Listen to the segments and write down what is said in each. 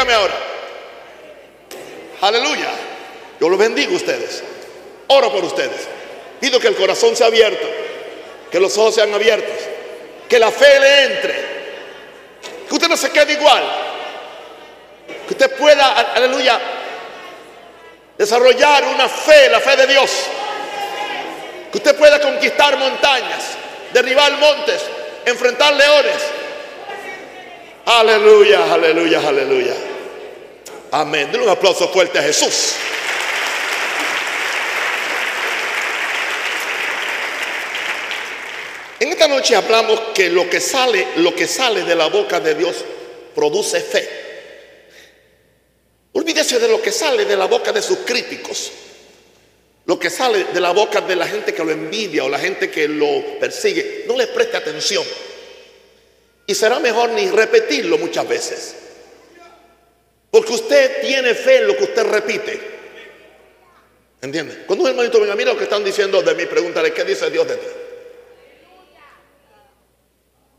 Bendígame ahora. Aleluya. Yo los bendigo a ustedes. Oro por ustedes. Pido que el corazón sea abierto, que los ojos sean abiertos, que la fe le entre, que usted no se quede igual, que usted pueda, aleluya, desarrollar una fe, la fe de Dios, que usted pueda conquistar montañas, derribar montes, enfrentar leones. Aleluya, aleluya, aleluya. Amén. Denle un aplauso fuerte a Jesús. En esta noche hablamos que lo que sale, lo que sale de la boca de Dios produce fe. Olvídese de lo que sale de la boca de sus críticos. Lo que sale de la boca de la gente que lo envidia o la gente que lo persigue. No le preste atención. Y será mejor ni repetirlo muchas veces. Porque usted tiene fe en lo que usted repite. ¿Entiende? Cuando un hermanito venga, mira lo que están diciendo de mí, pregúntale, ¿qué dice Dios de ti?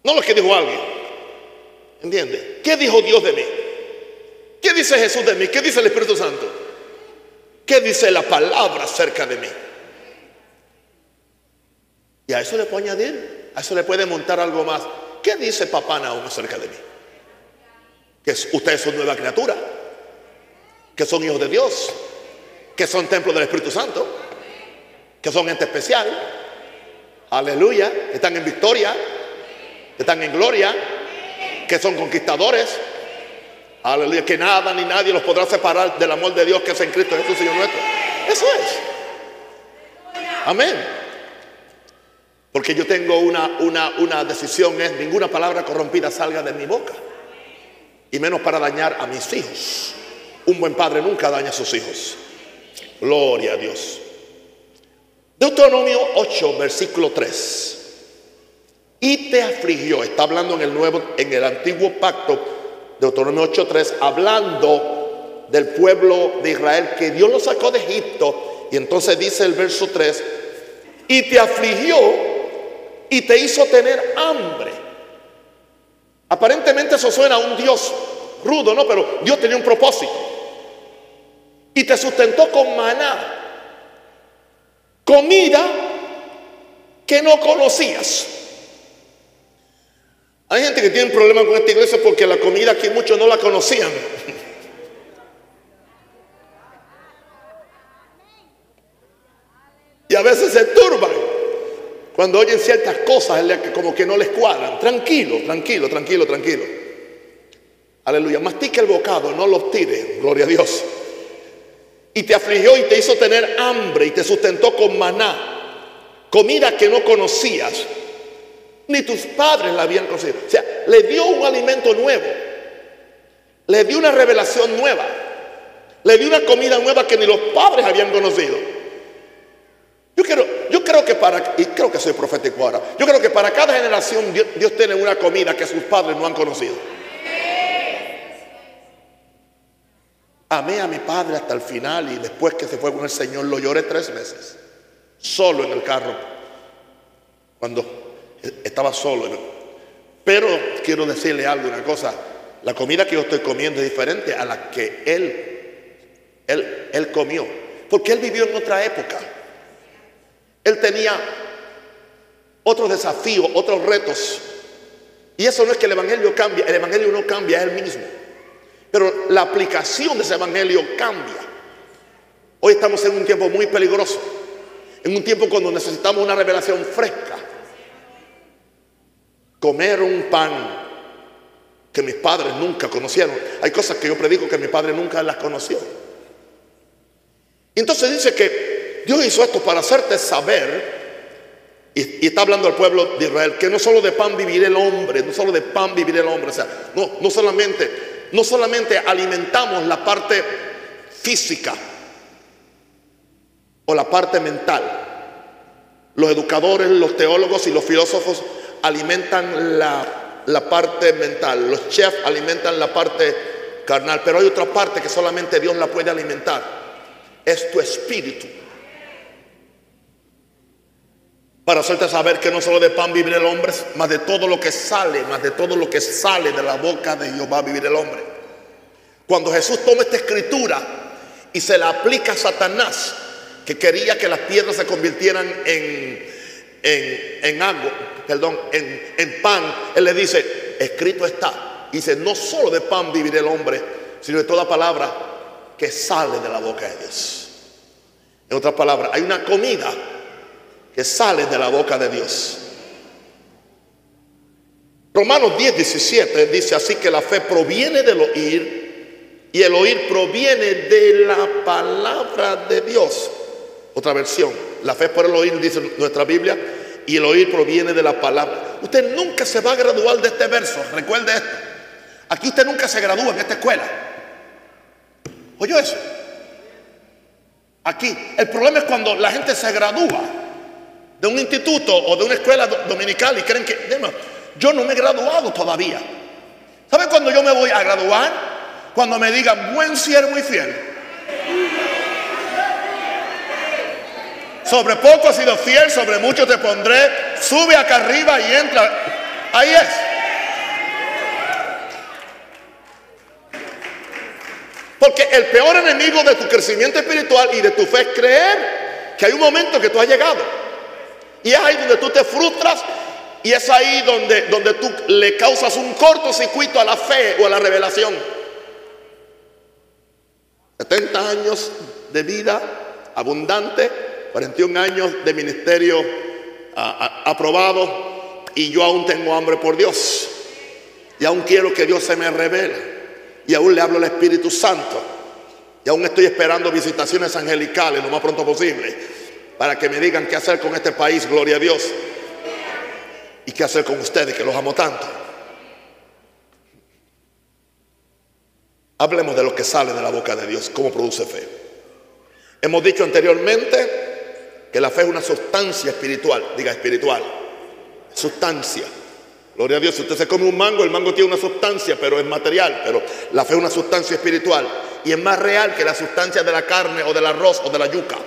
No lo que dijo alguien. ¿Entiende? ¿Qué dijo Dios de mí? ¿Qué dice Jesús de mí? ¿Qué dice el Espíritu Santo? ¿Qué dice la palabra acerca de mí? Y a eso le puedo añadir, a eso le puede montar algo más. ¿Qué dice papá Naum acerca de mí? Que ustedes son nueva criatura, que son hijos de Dios, que son templos del Espíritu Santo, que son gente especial. Aleluya, están en victoria, están en gloria, que son conquistadores. Aleluya, que nada ni nadie los podrá separar del amor de Dios que es en Cristo Jesús, Señor nuestro. Eso es. Amén. Porque yo tengo una, una, una decisión, es ninguna palabra corrompida salga de mi boca. Y menos para dañar a mis hijos. Un buen padre nunca daña a sus hijos. Gloria a Dios. Deuteronomio 8, versículo 3 y te afligió. Está hablando en el nuevo, en el antiguo pacto, Deuteronomio 8:3, hablando del pueblo de Israel que Dios lo sacó de Egipto. Y entonces dice el verso 3, y te afligió y te hizo tener hambre. Aparentemente eso suena a un Dios rudo, ¿no? Pero Dios tenía un propósito. Y te sustentó con maná, comida que no conocías. Hay gente que tiene problemas con esta iglesia porque la comida aquí muchos no la conocían. Y a veces se turban cuando oyen ciertas cosas como que no les cuadran. Tranquilo, tranquilo, tranquilo, tranquilo. Aleluya. Mastica el bocado, no lo tire. Gloria a Dios. Y te afligió y te hizo tener hambre y te sustentó con maná. Comida que no conocías ni tus padres la habían conocido. O sea, le dio un alimento nuevo, le dio una revelación nueva, le dio una comida nueva que ni los padres habían conocido. Yo, quiero, yo creo que para, y creo que soy profético ahora, yo creo que para cada generación Dios, tiene una comida que sus padres no han conocido. Amé a mi padre hasta el final y después que se fue con el Señor lo lloré tres veces, solo en el carro, cuando estaba solo. Pero quiero decirle algo, una cosa. La comida que yo estoy comiendo es diferente a la que él, él, él comió. Porque él vivió en otra época. Él tenía otros desafíos, otros retos. Y eso no es que el Evangelio cambie, el Evangelio no cambia, es el mismo. Pero la aplicación de ese Evangelio cambia. Hoy estamos en un tiempo muy peligroso, en un tiempo cuando necesitamos una revelación fresca comer un pan que mis padres nunca conocieron. Hay cosas que yo predico que mi padre nunca las conoció. Entonces dice que Dios hizo esto para hacerte saber, y, está hablando al pueblo de Israel, que no solo de pan vivirá el hombre, no solo de pan vivirá el hombre, o sea, no, no solamente, no solamente alimentamos la parte física o la parte mental. Los educadores, los teólogos y los filósofos alimentan la, parte mental, los chefs alimentan la parte carnal, pero hay otra parte que solamente Dios la puede alimentar, es tu espíritu. Para hacerte saber que no solo de pan vive el hombre, más de todo lo que sale, más de todo lo que sale de la boca de Jehová vivir el hombre. Cuando Jesús toma esta escritura y se la aplica a Satanás, que quería que las piedras se convirtieran en, en, agua, perdón, en, en pan, Él le dice, escrito está. Dice, no solo de pan vivirá el hombre, sino de toda palabra que sale de la boca de Dios. En otras palabras, hay una comida que sale de la boca de Dios. Romanos 10, 17 dice así que la fe proviene del oír y el oír proviene de la palabra de Dios. Otra versión, la fe por el oír dice nuestra Biblia y el oír proviene de la palabra. Usted nunca se va a graduar de este verso, recuerde esto. Aquí usted nunca se gradúa en esta escuela. ¿Oyó eso? Aquí, el problema es cuando la gente se gradúa de un instituto o de una escuela dominical y creen que, yo no me he graduado todavía. ¿Sabe cuando yo me voy a graduar? Cuando me digan buen siervo y fiel. Sobre poco has sido fiel, sobre mucho te pondré. Sube acá arriba y entra. Ahí es. Porque el peor enemigo de tu crecimiento espiritual y de tu fe es creer que hay un momento que tú has llegado. Y es ahí donde tú te frustras y es ahí donde, donde tú le causas un cortocircuito a la fe o a la revelación. 70 años de vida abundante, 41 años de ministerio aprobado y yo aún tengo hambre por Dios. Y aún quiero que Dios se me revele. Y aún le hablo al Espíritu Santo. Y aún estoy esperando visitaciones angelicales lo más pronto posible para que me digan qué hacer con este país, gloria a Dios y qué hacer con ustedes que los amo tanto. Hablemos de lo que sale de la boca de Dios, cómo produce fe. Hemos dicho anteriormente que la fe es una sustancia espiritual, diga espiritual, sustancia. Gloria a Dios, si usted se come un mango, el mango tiene una sustancia, pero es material, pero la fe es una sustancia espiritual y es más real que la sustancia de la carne o del arroz o de la yuca.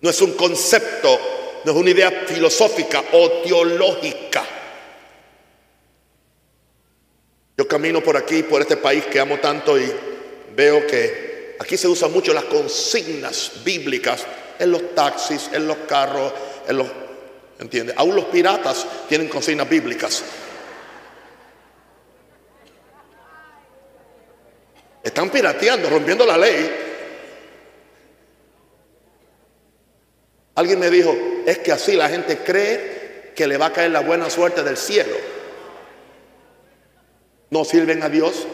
No es un concepto no es una idea filosófica o teológica. Yo camino por aquí, por este país que amo tanto y veo que aquí se usan mucho las consignas bíblicas en los taxis, en los carros, en los... ¿Entiende? Aún los piratas tienen consignas bíblicas. Están pirateando, rompiendo la ley. Alguien me dijo, es que así la gente cree que le va a caer la buena suerte del cielo. No sirven a Dios,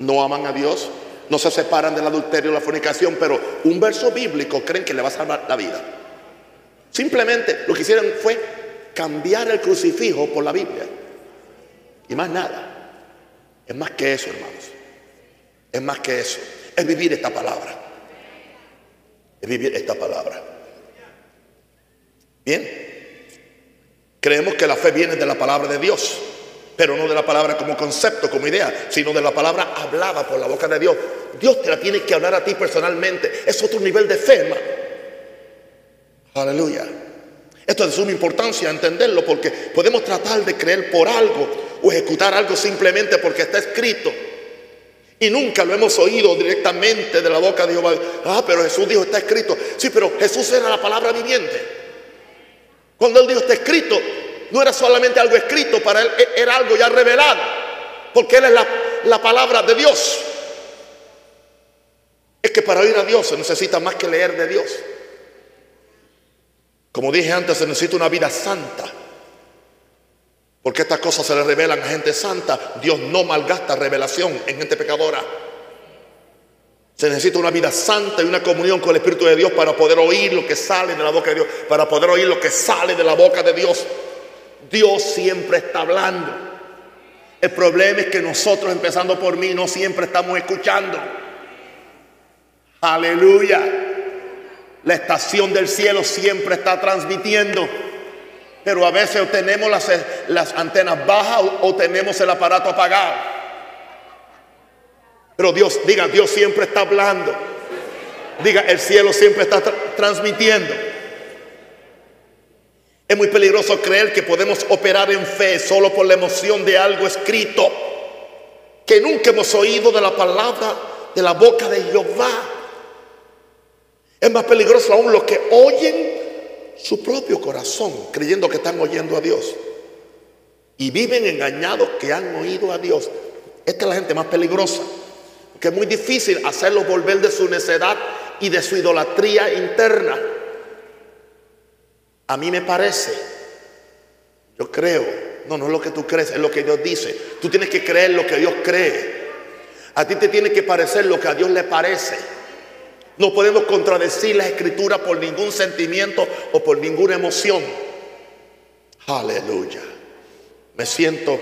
no aman a Dios, no se separan del adulterio y la fornicación, pero un verso bíblico creen que le va a salvar la vida. Simplemente lo que hicieron fue cambiar el crucifijo por la Biblia. Y más nada. Es más que eso, hermanos. Es más que eso. Es vivir esta palabra. Es vivir esta palabra. Bien, creemos que la fe viene de la palabra de Dios, pero no de la palabra como concepto, como idea, sino de la palabra hablada por la boca de Dios. Dios te la tiene que hablar a ti personalmente. Es otro nivel de fe. Aleluya. Esto es de suma importancia entenderlo porque podemos tratar de creer por algo o ejecutar algo simplemente porque está escrito. Y nunca lo hemos oído directamente de la boca de Jehová. Ah, pero Jesús dijo, está escrito. Sí, pero Jesús era la palabra viviente. Cuando él dijo está escrito, no era solamente algo escrito para él, e-, era algo ya revelado. Porque él es la, la palabra de Dios. Es que para oír a Dios se necesita más que leer de Dios. Como dije antes, se necesita una vida santa. Porque estas cosas se le revelan a gente santa. Dios no malgasta revelación en gente pecadora. Se necesita una vida santa y una comunión con el Espíritu de Dios para poder oír lo que sale de la boca de Dios, para poder oír lo que sale de la boca de Dios. Dios siempre está hablando. El problema es que nosotros, empezando por mí, no siempre estamos escuchando. Aleluya. La estación del cielo siempre está transmitiendo. Pero a veces tenemos las, antenas bajas o tenemos el aparato apagado. Pero Dios, diga, Dios siempre está hablando. Diga, el cielo siempre está transmitiendo. Es muy peligroso creer que podemos operar en fe solo por la emoción de algo escrito. que nunca hemos oído de la palabra de la boca de Jehová. Es más peligroso aún los que oyen su propio corazón, creyendo que están oyendo a Dios. Y viven engañados que han oído a Dios. Esta es la gente más peligrosa. Que es muy difícil hacerlos volver de su necedad y de su idolatría interna. A mí me parece, yo creo, no, no es lo que tú crees, es lo que Dios dice. Tú tienes que creer lo que Dios cree. A ti te tiene que parecer lo que a Dios le parece. No podemos contradecir la escritura por ningún sentimiento o por ninguna emoción. Aleluya. Me siento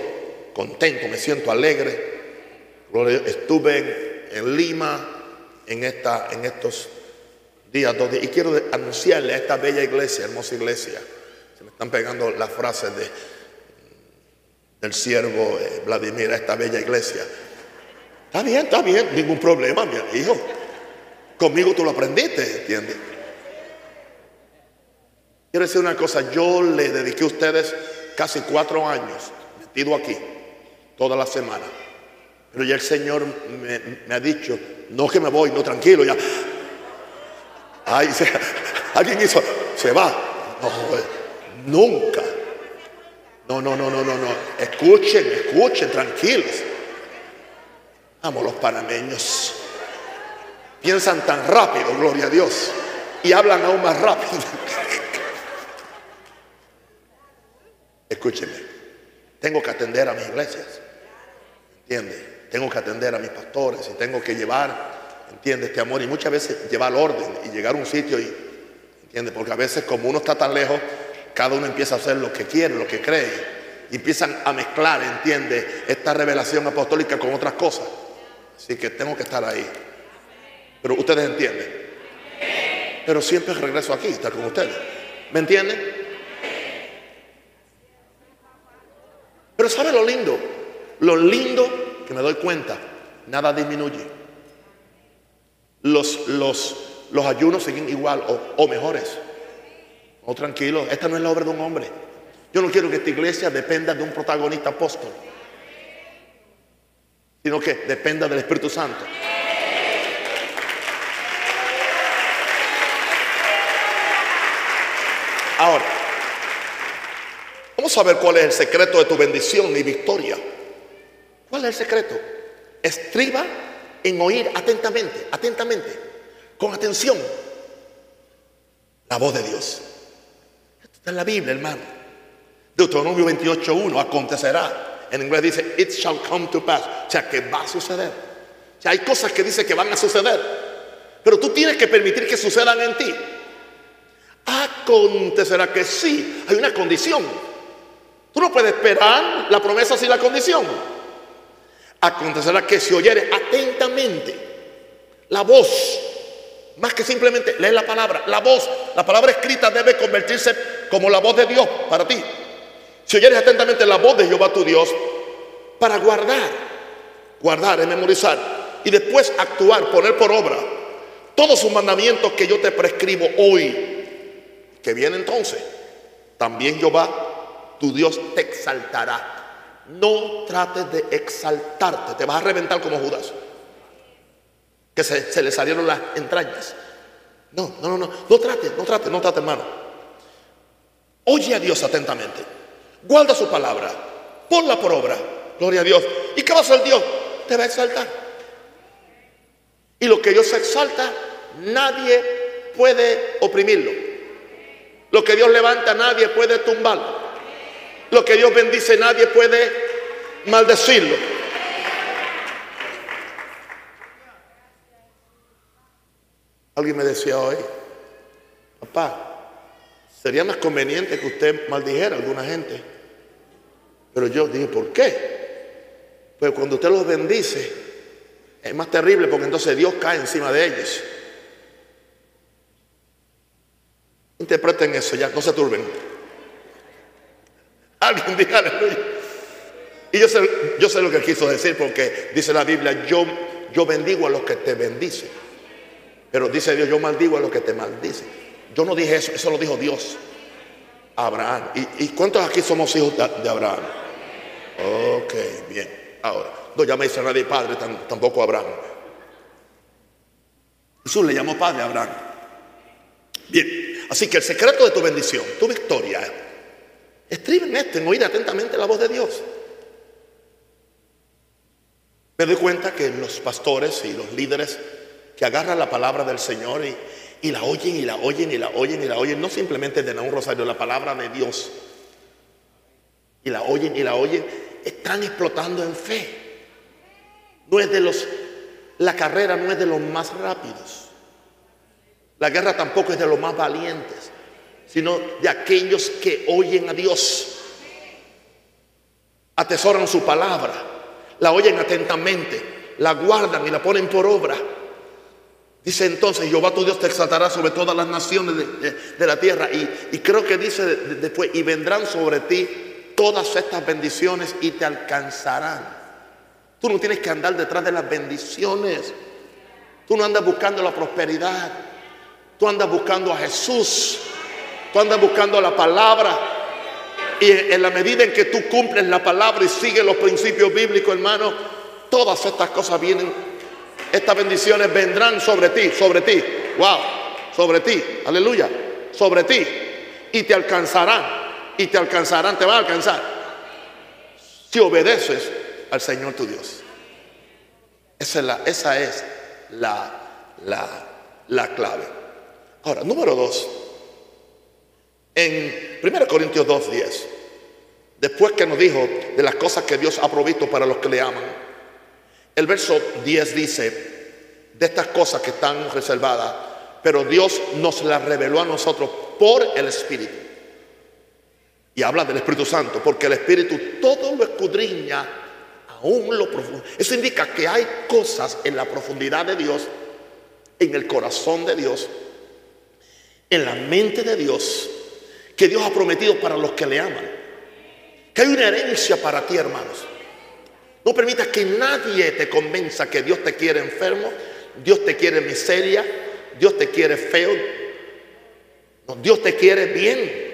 contento, me siento alegre. Estuve en, Lima en, esta, en estos días, y quiero anunciarle a esta bella iglesia, hermosa iglesia. Se me están pegando las frases de, del siervo eh, Vladimir a esta bella iglesia. Está bien, está bien, ningún problema, mi hijo. Conmigo tú lo aprendiste, ¿entiendes? Quiero decir una cosa, yo le dediqué a ustedes casi cuatro años metido aquí, toda la semana. Pero ya el Señor me, ha dicho, no que me voy, no tranquilo, ya. Ay, alguien hizo, se va. No, nunca. No, no, no, no, no, no. Escuchen, escuchen, tranquilos. Amo los panameños. Piensan tan rápido, gloria a Dios. Y hablan aún más rápido. Escúcheme. Tengo que atender a mis iglesias. ¿Entiende? Tengo que atender a mis pastores y tengo que llevar, ¿entiende? Este amor y muchas veces llevar orden y llegar a un sitio y, ¿entiende? Porque a veces como uno está tan lejos, cada uno empieza a hacer lo que quiere, lo que cree. Y empiezan a mezclar, ¿entiende? Esta revelación apostólica con otras cosas. Así que tengo que estar ahí. Pero ustedes entienden. Pero siempre regreso aquí, estar con ustedes. ¿Me entienden? Pero ¿sabe lo lindo? Lo lindo que me doy cuenta, nada disminuye. Los, los, los ayunos siguen igual o, o mejores. O tranquilo, esta no es la obra de un hombre. Yo no quiero que esta iglesia dependa de un protagonista apóstol, sino que dependa del Espíritu Santo. Ahora, vamos a ver cuál es el secreto de tu bendición y victoria. ¿Cuál es el secreto? Estriba en oír atentamente, atentamente, con atención, la voz de Dios. Esto está en la Biblia, hermano. Deuteronomio 28.1, acontecerá. En inglés dice, it shall come to pass. O sea, que va a suceder. O sea, hay cosas que dice que van a suceder. Pero tú tienes que permitir que sucedan en ti. Acontecerá que sí, hay una condición. Tú no puedes esperar la promesa sin la condición. Acontecerá que si oyeres atentamente la voz, más que simplemente leer la palabra, la voz, la palabra escrita debe convertirse como la voz de Dios para ti. Si oyeres atentamente la voz de Jehová tu Dios, para guardar, guardar, es memorizar, y después actuar, poner por obra todos sus mandamientos que yo te prescribo hoy que viene entonces, también Jehová, tu Dios, te exaltará. No trates de exaltarte, te vas a reventar como Judas, que se, le salieron las entrañas. No, no, no, no, no trate, no trate, no trate, hermano. Oye a Dios atentamente, guarda su palabra, ponla por obra, gloria a Dios. ¿Y qué va a hacer Dios? Te va a exaltar. Y lo que Dios exalta, nadie puede oprimirlo. Lo que Dios levanta nadie puede tumbarlo. Lo que Dios bendice nadie puede maldecirlo. Alguien me decía hoy, papá, sería más conveniente que usted maldijera a alguna gente. Pero yo dije, ¿por qué? Pues cuando usted los bendice, es más terrible porque entonces Dios cae encima de ellos. Interpreten eso ya, no se turben. Alguien diga aleluya. Y yo sé, lo que quiso decir porque dice la Biblia, yo, yo bendigo a los que te bendicen. Pero dice Dios, yo maldigo a los que te maldicen. Yo no dije eso, eso lo dijo Dios Abraham. ¿Y, cuántos aquí somos hijos de, Abraham? Ok, bien. Ahora, no llaméis a nadie padre, tampoco Abraham. Jesús le llamó padre a Abraham. Bien, así que el secreto de tu bendición, tu victoria, estriba en esto, en oír atentamente la voz de Dios. Me doy cuenta que los pastores y los líderes que agarran la palabra del Señor y, y la oyen y la oyen y la oyen y la oyen, no simplemente de un rosario, la palabra de Dios. Y la oyen y la oyen, están explotando en fe. No es de los, la carrera no es de los más rápidos. La guerra tampoco es de los más valientes, sino de aquellos que oyen a Dios, atesoran su palabra, la oyen atentamente, la guardan y la ponen por obra. Dice entonces, Jehová tu Dios te exaltará sobre todas las naciones de, la tierra. Y, creo que dice después, y vendrán sobre ti todas estas bendiciones y te alcanzarán. Tú no tienes que andar detrás de las bendiciones. Tú no andas buscando la prosperidad. Tú andas buscando a Jesús. Tú andas buscando la palabra. Y en la medida en que tú cumples la palabra y sigues los principios bíblicos, hermano, todas estas cosas vienen estas bendiciones vendrán sobre ti, sobre ti. Wow, sobre ti. Aleluya. Sobre ti. Y te alcanzarán. Y te alcanzarán, te van a alcanzar. Si obedeces al Señor tu Dios. Esa es la, esa es la, la, la clave. Ahora, número dos. En 1 Corintios 2.10, después que nos dijo de las cosas que Dios ha provisto para los que le aman, el verso 10 dice, de estas cosas que están reservadas, pero Dios nos las reveló a nosotros por el Espíritu. Y habla del Espíritu Santo, porque el Espíritu todo lo escudriña, aún lo profundo. Eso indica que hay cosas en la profundidad de Dios, en el corazón de Dios, en la mente de Dios, que Dios ha prometido para los que le aman. Que hay una herencia para ti, hermanos. No permitas que nadie te convenza que Dios te quiere enfermo, Dios te quiere miseria, Dios te quiere feo. Dios te quiere bien.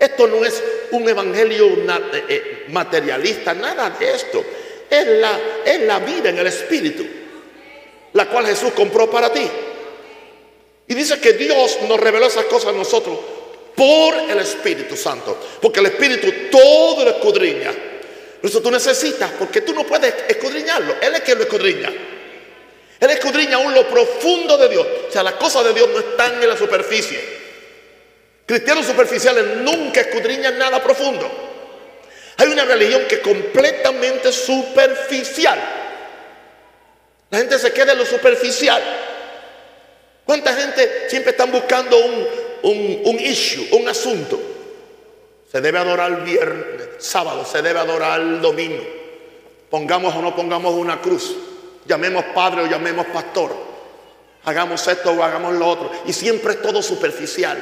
Esto no es un evangelio eh, eh, materialista, nada de esto. Es la, es la vida en el Espíritu, la cual Jesús compró para ti. Y dice que Dios nos reveló esas cosas a nosotros por el Espíritu Santo, porque el Espíritu todo lo escudriña eso tú necesitas, porque tú no puedes escudriñarlo. Él es quien lo escudriña. Él escudriña aún lo profundo de Dios. O sea, las cosas de Dios no están en la superficie. Cristianos superficiales nunca escudriñan nada profundo. Hay una religión que es completamente superficial. La gente se queda en lo superficial. ¿Cuánta gente siempre están buscando un, un, un issue, un asunto? Se debe adorar el viernes, sábado, se debe adorar el domingo. Pongamos o no pongamos una cruz. Llamemos padre o llamemos pastor. Hagamos esto o hagamos lo otro. Y siempre es todo superficial.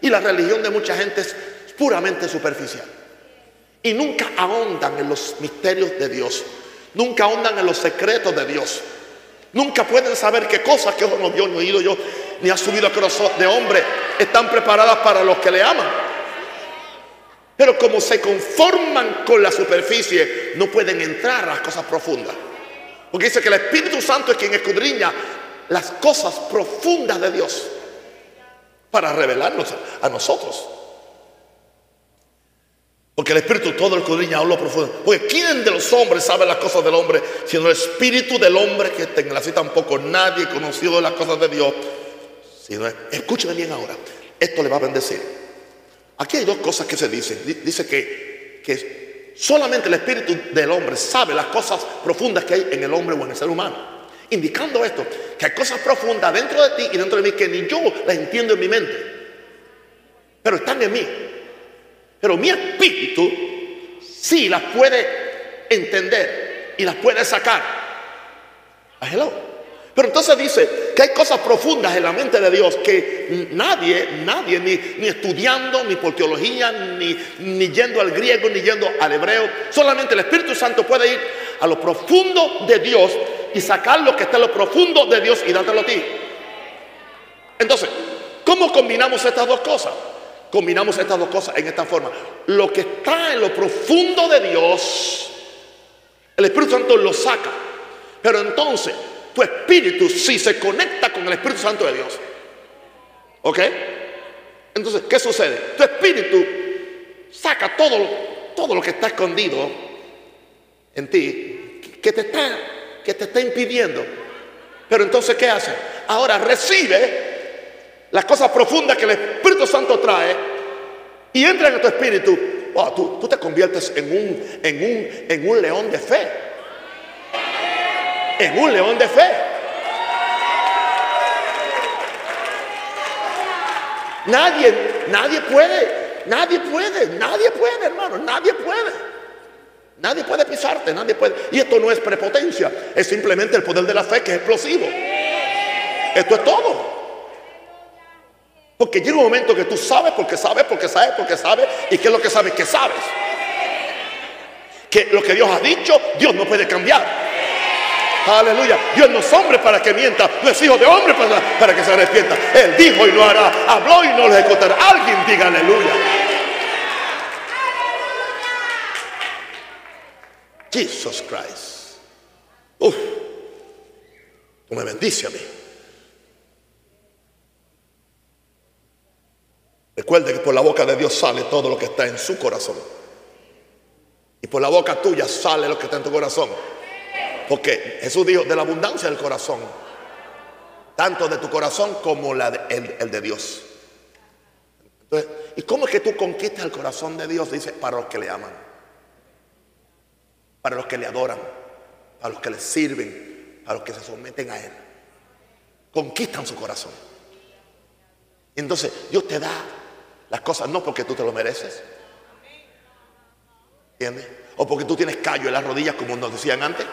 Y la religión de mucha gente es puramente superficial. Y nunca ahondan en los misterios de Dios. Nunca ahondan en los secretos de Dios. Nunca pueden saber qué cosas que ojo no vio, ni oído yo, ni ha subido a corazón de hombre, están preparadas para los que le aman. Pero como se conforman con la superficie, no pueden entrar a las cosas profundas. Porque dice que el Espíritu Santo es quien escudriña las cosas profundas de Dios para revelarnos a nosotros. Porque el Espíritu todo escudriña a lo profundo. Porque ¿quién de los hombres sabe las cosas del hombre? Sino el Espíritu del hombre que está en la tampoco nadie conocido las cosas de Dios. Sino, escúcheme bien ahora. Esto le va a bendecir. Aquí hay dos cosas que se dicen. Dice que, que solamente el espíritu del hombre sabe las cosas profundas que hay en el hombre o en el ser humano. Indicando esto, que hay cosas profundas dentro de ti y dentro de mí que ni yo las entiendo en mi mente. Pero están en mí. Pero mi espíritu sí las puede entender y las puede sacar. Ah, hello. Pero entonces dice que hay cosas profundas en la mente de Dios que nadie, nadie, ni, ni estudiando, ni por teología, ni, ni yendo al griego, ni yendo al hebreo, solamente el Espíritu Santo puede ir a lo profundo de Dios y sacar lo que está en lo profundo de Dios y dártelo a ti. Entonces, ¿cómo combinamos estas dos cosas? Combinamos estas dos cosas en esta forma. Lo que está en lo profundo de Dios El Espíritu Santo lo saca. Pero entonces, tu espíritu si se conecta con el Espíritu Santo de Dios. ¿Ok? Entonces, ¿qué sucede? Tu espíritu saca todo, todo lo que está escondido en ti, que te está, que te está impidiendo. Pero entonces, ¿qué hace? Ahora recibe las cosas profundas que el Espíritu Santo trae y entra en tu espíritu. tú, tú, te conviertes en un, en, un, en un león de fe. En un león de fe. Nadie, nadie puede, nadie puede, nadie puede, hermano, nadie puede. Nadie puede pisarte, nadie puede. Y esto no es prepotencia, es simplemente el poder de la fe que es explosivo. Esto es todo. Porque llega un momento que tú sabes, porque sabes, porque sabes, porque sabes. ¿Y qué es lo que sabes? Que sabes. Que lo que Dios ha dicho, Dios no puede cambiar. Aleluya. Dios no es hombre para que mienta. No es hijo de hombre para, para que se arrepienta. Él dijo y lo hará. Habló y no lo ejecutará. Alguien diga aleluya. Jesus Christ. Uf. Tú me bendice a mí. Recuerde que por la boca de Dios sale todo lo que está en su corazón. Y por la boca tuya sale lo que está en tu corazón. Porque Jesús dijo, de la abundancia del corazón, tanto de tu corazón como el, de Dios. ¿y cómo es que tú conquistas el corazón de Dios? Dice, para los que le aman, para los que le adoran, para los que le sirven, para los que se someten a Él. Conquistan su corazón. Entonces, Dios te da las cosas no porque tú te lo mereces. ¿Entiendes? O porque tú tienes callo en las rodillas, como nos decían antes.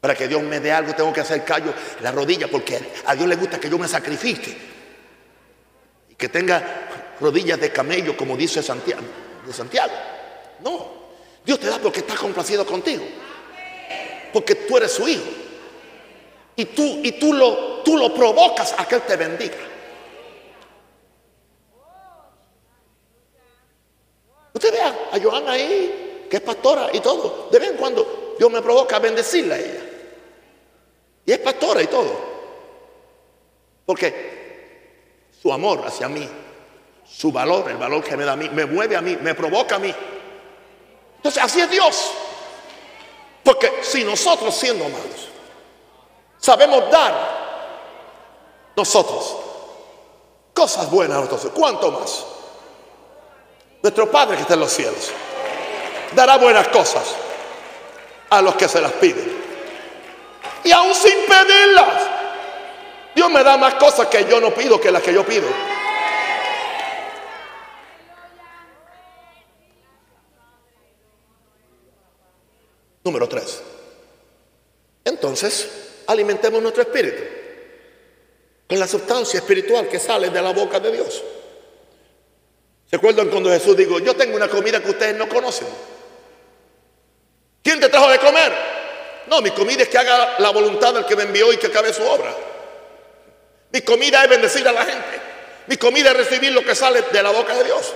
Para que Dios me dé algo tengo que hacer callo en la rodilla porque a Dios le gusta que yo me sacrifique. Y que tenga rodillas de camello como dice Santiago. De Santiago. No. Dios te da porque está complacido contigo. Porque tú eres su hijo. Y tú, y tú, lo, tú lo provocas a que Él te bendiga. Usted vea a Joana ahí, que es pastora y todo. De vez en cuando Dios me provoca a bendecirla a ella. Y es pastora y todo. Porque su amor hacia mí, su valor, el valor que me da a mí, me mueve a mí, me provoca a mí. Entonces así es Dios. Porque si nosotros siendo amados, sabemos dar nosotros cosas buenas a nosotros, ¿cuánto más? Nuestro Padre que está en los cielos dará buenas cosas a los que se las piden. Y aún sin pedirlas, Dios me da más cosas que yo no pido que las que yo pido. Número tres. Entonces, alimentemos nuestro espíritu con la sustancia espiritual que sale de la boca de Dios. ¿Se acuerdan cuando Jesús dijo, yo tengo una comida que ustedes no conocen? ¿Quién te trajo de comer? No, mi comida es que haga la voluntad del que me envió y que acabe su obra. Mi comida es bendecir a la gente. Mi comida es recibir lo que sale de la boca de Dios.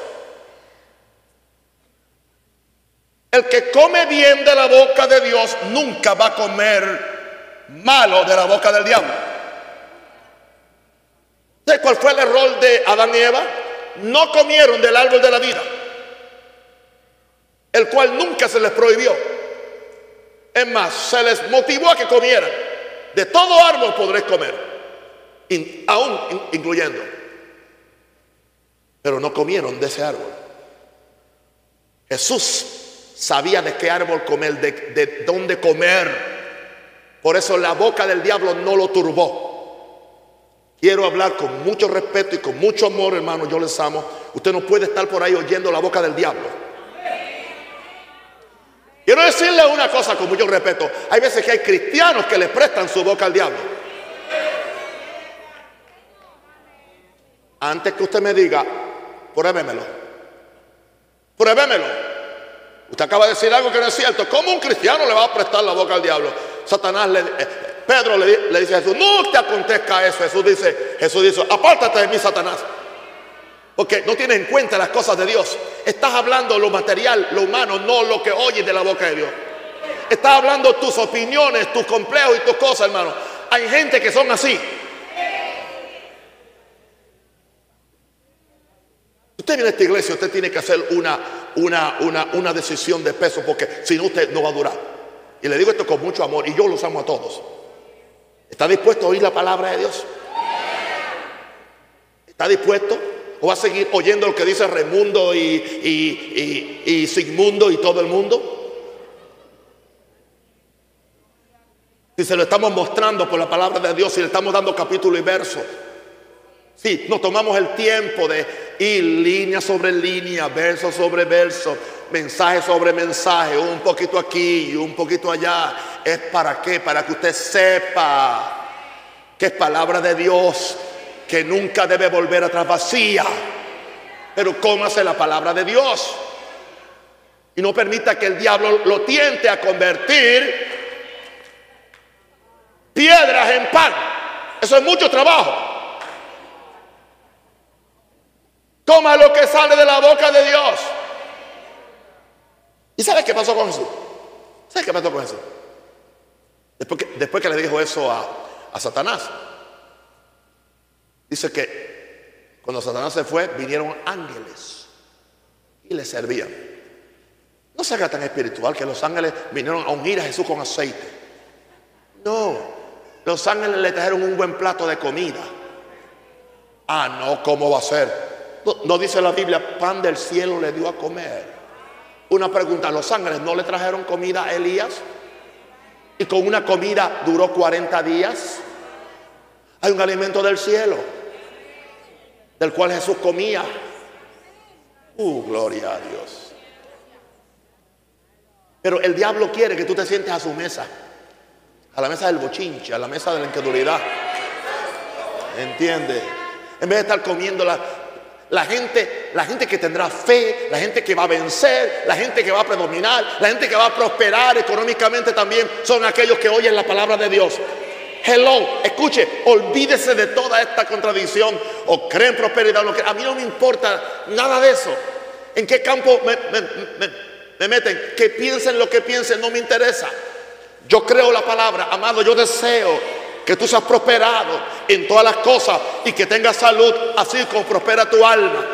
El que come bien de la boca de Dios nunca va a comer malo de la boca del diablo. ¿Sabes cuál fue el error de Adán y Eva? No comieron del árbol de la vida, el cual nunca se les prohibió. Es más, se les motivó a que comieran. De todo árbol podréis comer, aún incluyendo. Pero no comieron de ese árbol. Jesús sabía de qué árbol comer, de, de dónde comer. Por eso la boca del diablo no lo turbó. Quiero hablar con mucho respeto y con mucho amor, hermano. Yo les amo. Usted no puede estar por ahí oyendo la boca del diablo. Quiero decirle una cosa con mucho respeto. Hay veces que hay cristianos que le prestan su boca al diablo. Antes que usted me diga, pruébemelo. Pruébemelo. Usted acaba de decir algo que no es cierto. ¿Cómo un cristiano le va a prestar la boca al diablo? Satanás le, eh, Pedro le, dice a Jesús, no te acontezca eso. Jesús dice, Jesús dice, apártate de mí, Satanás. Porque no tienes en cuenta las cosas de Dios. Estás hablando lo material, lo humano, no lo que oyes de la boca de Dios. Estás hablando tus opiniones, tus complejos y tus cosas, hermano. Hay gente que son así. Usted viene a esta iglesia, usted tiene que hacer una, una, una, una decisión de peso porque si no usted no va a durar. Y le digo esto con mucho amor y yo lo usamos a todos. ¿Está dispuesto a oír la palabra de Dios? ¿Está dispuesto? ¿O va a seguir oyendo lo que dice Raimundo y, y, y, y Sigmundo y todo el mundo? Si se lo estamos mostrando por la palabra de Dios, si le estamos dando capítulo y verso. Si nos tomamos el tiempo de ir línea sobre línea, verso sobre verso, mensaje sobre mensaje, un poquito aquí y un poquito allá. ¿Es para qué? Para que usted sepa que es palabra de Dios, que nunca debe volver atrás vacía. Pero cómase la palabra de Dios. Y no permita que el diablo lo tiente a convertir piedras en pan. Eso es mucho trabajo. Toma lo que sale de la boca de Dios. ¿Y sabes qué pasó con Jesús? ¿Sabes qué pasó con Jesús? Después que, después que le dijo eso a, a Satanás, dice que cuando Satanás se fue, vinieron ángeles y le servían. No se haga tan espiritual que los ángeles vinieron a unir a Jesús con aceite. No, los ángeles le trajeron un buen plato de comida. Ah, no, ¿cómo va a ser? No, dice la Biblia, pan del cielo le dio a comer. Una pregunta, ¿los ángeles no le trajeron comida a Elías? Y con una comida duró 40 días. Hay un alimento del cielo, del cual Jesús comía. Uh, gloria a Dios. Pero el diablo quiere que tú te sientes a su mesa a la mesa del bochinche, a la mesa de la incredulidad. ¿Entiende? En vez de estar comiendo la, la gente, la gente que tendrá fe, la gente que va a vencer, la gente que va a predominar, la gente que va a prosperar económicamente también, son aquellos que oyen la palabra de Dios. Hello, escuche, olvídese de toda esta contradicción o creen prosperidad. Lo que, a mí no me importa nada de eso. ¿En qué campo me, me meten? Que piensen lo que piensen, no me interesa. Yo creo la palabra, amado, yo deseo que tú seas prosperado en todas las cosas y que tengas salud, así como prospera tu alma.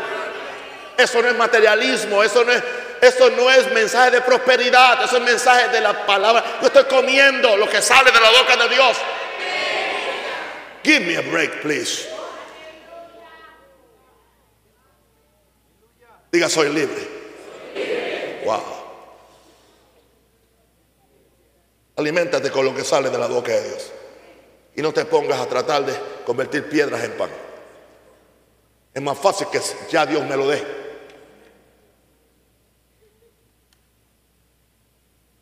Eso no es materialismo, eso no es, eso no es mensaje de prosperidad, eso es mensaje de la palabra. Yo estoy comiendo lo que sale de la boca de Dios. Give me a break, please. Diga, soy libre. Wow. Aliméntate con lo que sale de la boca de Dios. Y no te pongas a tratar de convertir piedras en pan. Es más fácil que ya Dios me lo dé.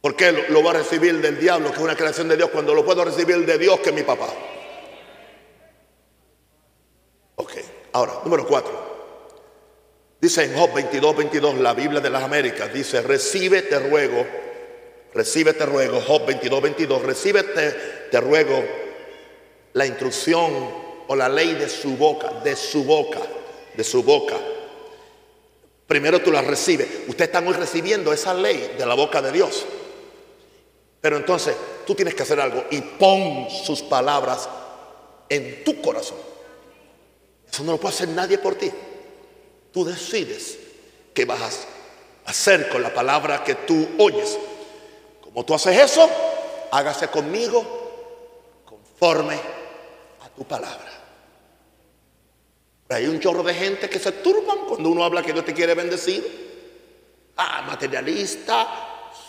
¿Por qué lo, va a recibir del diablo, que es una creación de Dios, cuando lo puedo recibir de Dios, que es mi papá? Ok, ahora, número cuatro. Dice en Job 22, 22, la Biblia de las Américas, dice, recibe, te ruego, Recibe, te ruego, Job 22, 22, recibe, te, ruego la instrucción o la ley de su boca, de su boca, de su boca. Primero tú la recibes. Usted está muy recibiendo esa ley de la boca de Dios. Pero entonces tú tienes que hacer algo y pon sus palabras en tu corazón. Eso no lo puede hacer nadie por ti. Tú decides qué vas a hacer con la palabra que tú oyes. Como tú haces eso, hágase conmigo conforme tu palabra. hay un chorro de gente que se turban cuando uno habla que Dios te quiere bendecir. Ah, materialista,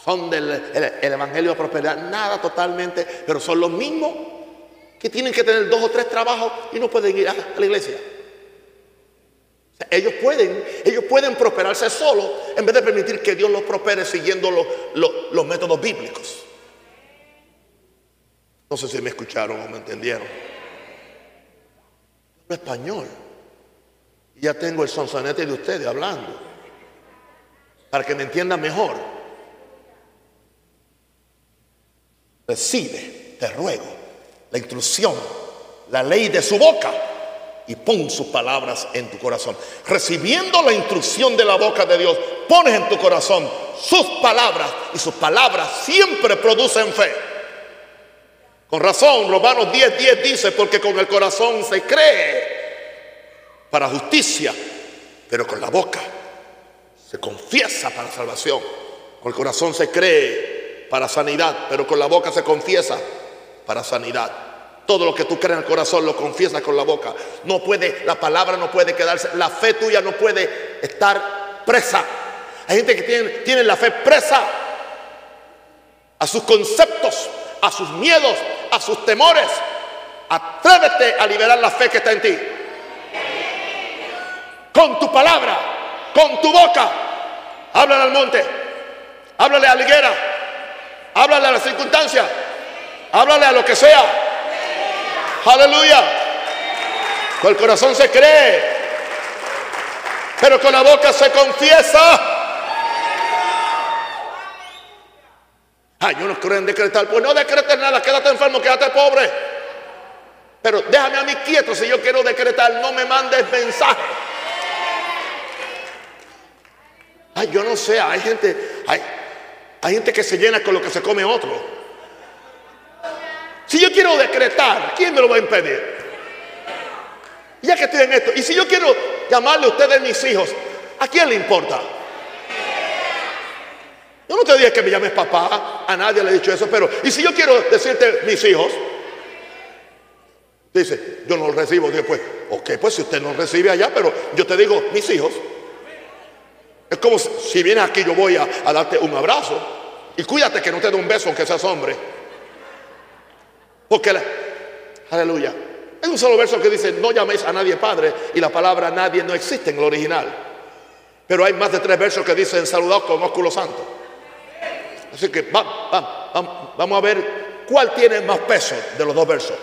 son del Evangelio de Prosperidad, nada totalmente, pero son los mismos que tienen que tener dos o tres trabajos y no pueden ir a, la iglesia. ellos pueden, ellos pueden prosperarse solos en vez de permitir que Dios los prospere siguiendo los métodos bíblicos. No sé si me escucharon o me entendieron. Español. Ya tengo el sonsonete de ustedes hablando. Para que me entiendan mejor. Recibe, te ruego, la instrucción, la ley de su boca y pon sus palabras en tu corazón. Recibiendo la instrucción de la boca de Dios, pones en tu corazón sus palabras y sus palabras siempre producen fe. Con razón, Romanos 10, 10 dice, porque con el corazón se cree para justicia, pero con la boca se confiesa para salvación. Con el corazón se cree para sanidad, pero con la boca se confiesa para sanidad. Todo lo que tú crees en el corazón lo confiesas con la boca. No puede, la palabra no puede quedarse, la fe tuya no puede estar presa. Hay gente que tiene, tiene la fe presa a sus conceptos, a sus miedos, a sus temores. Atrévete a liberar la fe que está en ti. Con tu palabra, con tu boca. Háblale al monte, háblale a la higuera, háblale a la circunstancia, háblale a lo que sea. Aleluya. Con el corazón se cree, pero con la boca se confiesa. Ay, yo no creo en decretar. Pues no decretes nada, quédate enfermo, quédate pobre. Pero déjame a mí quieto si yo quiero decretar, no me mandes mensaje. Ay, yo no sé, hay gente, hay, hay gente que se llena con lo que se come otro. Si yo quiero decretar, ¿quién me lo va a impedir? Ya que estoy en esto, y si yo quiero llamarle a ustedes mis hijos, ¿a quién le importa? Yo no te dije que me llames papá, a nadie le he dicho eso, pero ¿y si yo quiero decirte mis hijos? Dice, yo no lo recibo después. Ok, pues si usted no recibe allá, pero yo te digo mis hijos. Es como si vienes aquí, yo voy a, darte un abrazo. Y cuídate que no te dé un beso aunque seas hombre. Porque, aleluya, es un solo verso que dice, no llaméis a nadie padre y la palabra nadie no existe en el original. Pero hay más de tres versos que dicen, saludaos con ósculo santo. Así que vamos a ver cuál tiene más peso de los dos versos.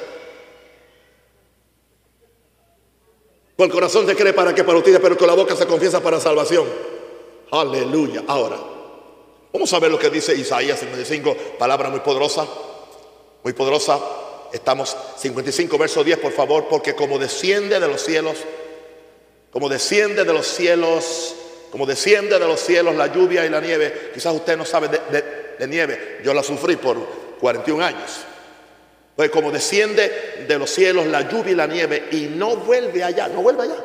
Con el corazón se cree para que justicia, pero con la boca se confiesa para salvación. Aleluya. Ahora, vamos a ver lo que dice Isaías 55, palabra muy poderosa muy poderosa. Estamos 55 verso 10, por favor, porque como desciende de los cielos, como desciende de los cielos, como desciende de los cielos la lluvia y la nieve, quizás usted no sabe de, nieve, yo la sufrí por 41 años. Pues como desciende de los cielos la lluvia y la nieve y no vuelve allá, no vuelve allá,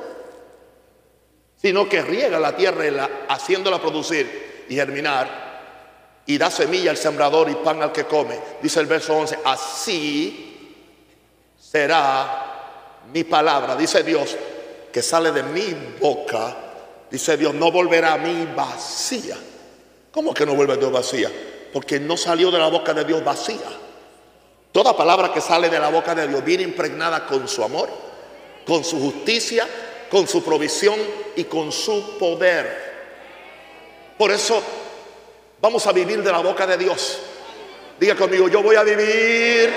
sino que riega la tierra haciéndola producir y germinar y da semilla al sembrador y pan al que come. Dice el verso 11, así será mi palabra, dice Dios, que sale de mi boca. Dice Dios, no volverá a mí vacía. ¿Cómo que no vuelve a Dios vacía? Porque no salió de la boca de Dios vacía. Toda palabra que sale de la boca de Dios viene impregnada con su amor, con su justicia, con su provisión y con su poder. Por eso Vamos a vivir de la boca de Dios. Diga conmigo, yo voy a vivir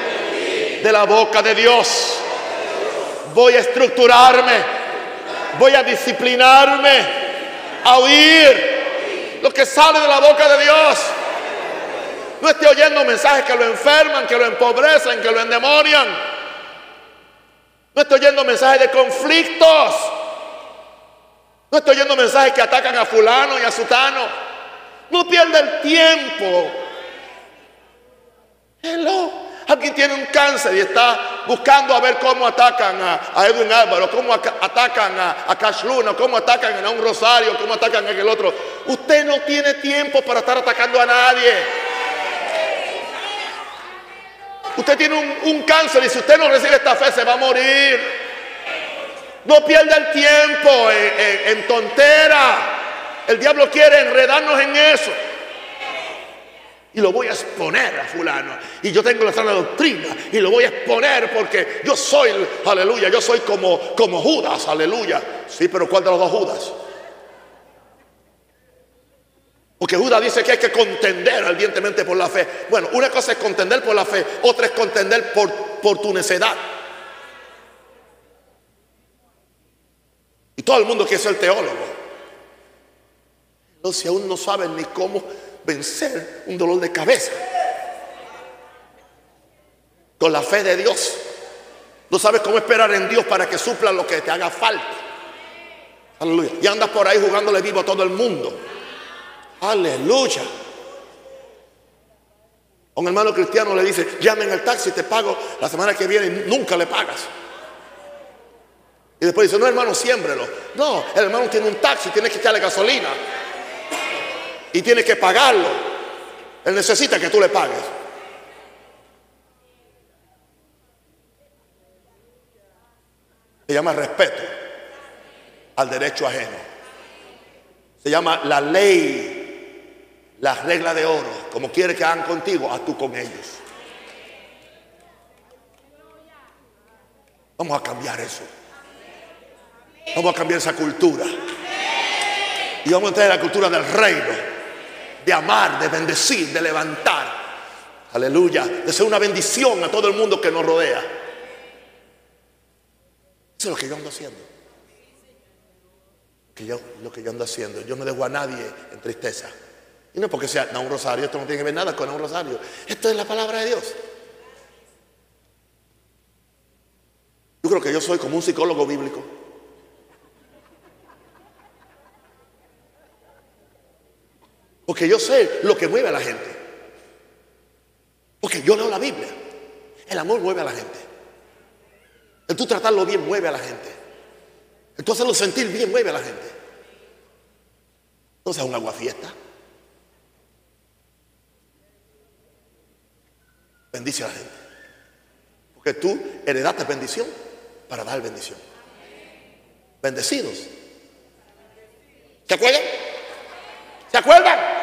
de la boca de Dios. Voy a estructurarme. Voy a disciplinarme. A oír lo que sale de la boca de Dios. No esté oyendo mensajes que lo enferman, que lo empobrecen, que lo endemonian. No estoy oyendo mensajes de conflictos. No estoy oyendo mensajes que atacan a fulano y a sutano. No pierda el tiempo. Hello. Alguien tiene un cáncer y está buscando a ver cómo atacan a, Edwin Álvaro, cómo atacan a, a Cash Luna, cómo atacan a un Rosario, cómo atacan a aquel otro. Usted no tiene tiempo para estar atacando a nadie. Usted tiene un, cáncer y si usted no recibe esta fe se va a morir. No pierda el tiempo en, en tontera. El diablo quiere enredarnos en eso. Y lo voy a exponer a fulano. Y yo tengo la sana doctrina. Y lo voy a exponer porque yo soy, aleluya, yo soy como, como Judas, aleluya. Sí, pero ¿cuál de los dos Judas? Porque Judas dice que hay que contender ardientemente por la fe. Bueno, una cosa es contender por la fe, otra es contender por, por tu necedad. Y todo el mundo quiere ser teólogo si aún no saben ni cómo vencer un dolor de cabeza. Con la fe de Dios. No sabes cómo esperar en Dios para que supla lo que te haga falta. Aleluya. Y andas por ahí jugándole vivo a todo el mundo. Aleluya. Un hermano cristiano le dice, llamen al taxi, te pago la semana que viene y nunca le pagas. Y después dice, no hermano, siémbrelo. No, el hermano tiene un taxi, tiene que echarle gasolina. Y tiene que pagarlo. Él necesita que tú le pagues. Se llama respeto al derecho ajeno. Se llama la ley, la regla de oro. Como quiere que hagan contigo, haz tú con ellos. Vamos a cambiar eso. Vamos a cambiar esa cultura. Y vamos a traer la cultura del reino. De amar, de bendecir, de levantar. Aleluya. De ser una bendición a todo el mundo que nos rodea. Eso es lo que yo ando haciendo. Que yo, lo que yo ando haciendo. Yo no dejo a nadie en tristeza. Y no porque sea un rosario. Esto no tiene que ver nada con un rosario. Esto es la palabra de Dios. Yo creo que yo soy como un psicólogo bíblico. Porque yo sé lo que mueve a la gente. Porque yo leo la Biblia. El amor mueve a la gente. El tú tratarlo bien mueve a la gente. El tú hacerlo sentir bien mueve a la gente. No seas un aguafiesta. Bendice a la gente. Porque tú heredaste bendición para dar bendición. Bendecidos. ¿Se acuerdan? ¿Se acuerdan?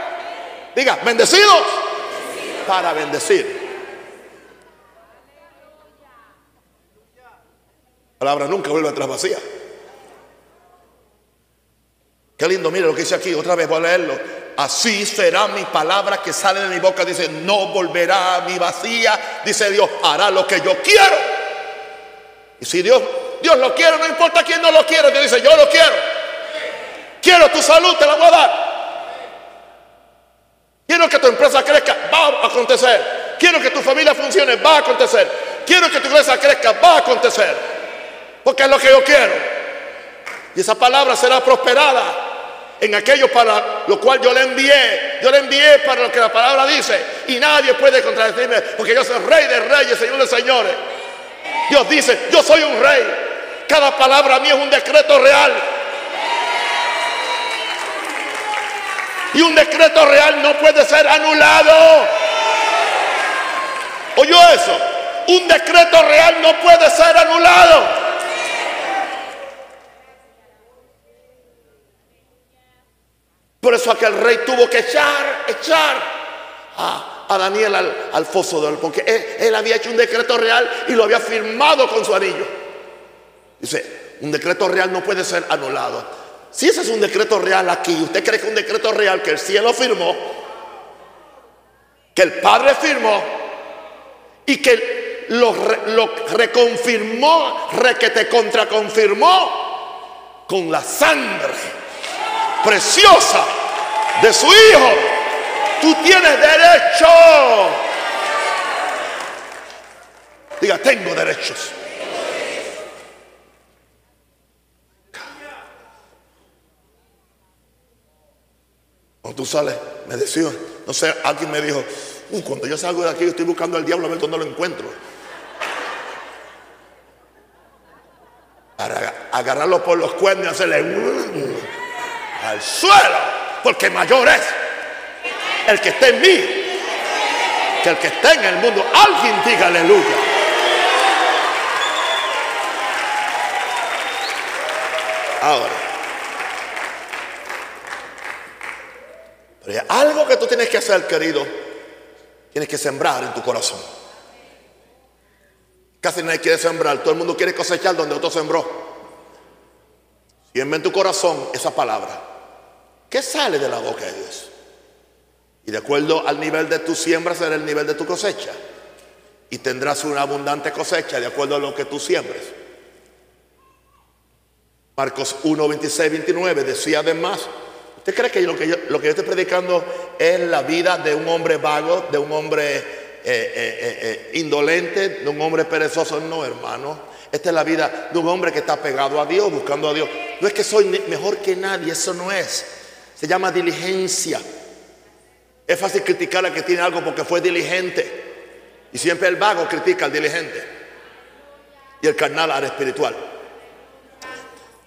Diga, bendecidos para bendecir. La palabra nunca vuelve atrás vacía. Qué lindo, mire lo que dice aquí, otra vez voy a leerlo. Así será mi palabra que sale de mi boca. Dice, no volverá a mi vacía. Dice Dios, hará lo que yo quiero. Y si Dios, Dios lo quiere, no importa quién no lo quiere. Dios dice, yo lo quiero. Quiero tu salud, te la voy a dar. Quiero que tu empresa crezca, va a acontecer. Quiero que tu familia funcione, va a acontecer. Quiero que tu iglesia crezca, va a acontecer. Porque es lo que yo quiero. Y esa palabra será prosperada en aquello para lo cual yo le envié. Yo le envié para lo que la palabra dice. Y nadie puede contradecirme porque yo soy rey de reyes, señor de señores. Dios dice, yo soy un rey. Cada palabra mía es un decreto real. Y un decreto real no puede ser anulado. ¿Oyó eso? Un decreto real no puede ser anulado. Por eso aquel rey tuvo que echar, echar a, Daniel al, foso de él, porque él había hecho un decreto real y lo había firmado con su anillo. Dice, un decreto real no puede ser anulado. Si ese es un decreto real aquí, ¿usted cree que un decreto real que el cielo firmó? Que el Padre firmó y que lo, reconfirmó, re que te contraconfirmó con la sangre preciosa de su Hijo. Tú tienes derecho. Diga, tengo derechos. Cuando tú sales, me decía, no sé, alguien me dijo, uh, cuando yo salgo de aquí, estoy buscando al diablo a ver dónde lo encuentro. Para agarrarlo por los cuernos y hacerle uh, al suelo, porque mayor es el que está en mí que el que está en el mundo. Alguien diga aleluya. Ahora. Algo que tú tienes que hacer, querido. Tienes que sembrar en tu corazón. Casi nadie quiere sembrar. Todo el mundo quiere cosechar donde otro sembró. Siembra en tu corazón esa palabra. ¿Qué sale de la boca de Dios? Y de acuerdo al nivel de tu siembra será el nivel de tu cosecha. Y tendrás una abundante cosecha de acuerdo a lo que tú siembres. Marcos 1, 26, 29 decía además ¿Usted cree que lo que, yo, estoy predicando es la vida de un hombre vago, de un hombre eh, eh, eh, indolente, de un hombre perezoso? No, hermano. Esta es la vida de un hombre que está pegado a Dios, buscando a Dios. No es que soy mejor que nadie, eso no es. Se llama diligencia. Es fácil criticar al que tiene algo porque fue diligente. Y siempre el vago critica al diligente. Y el carnal al espiritual.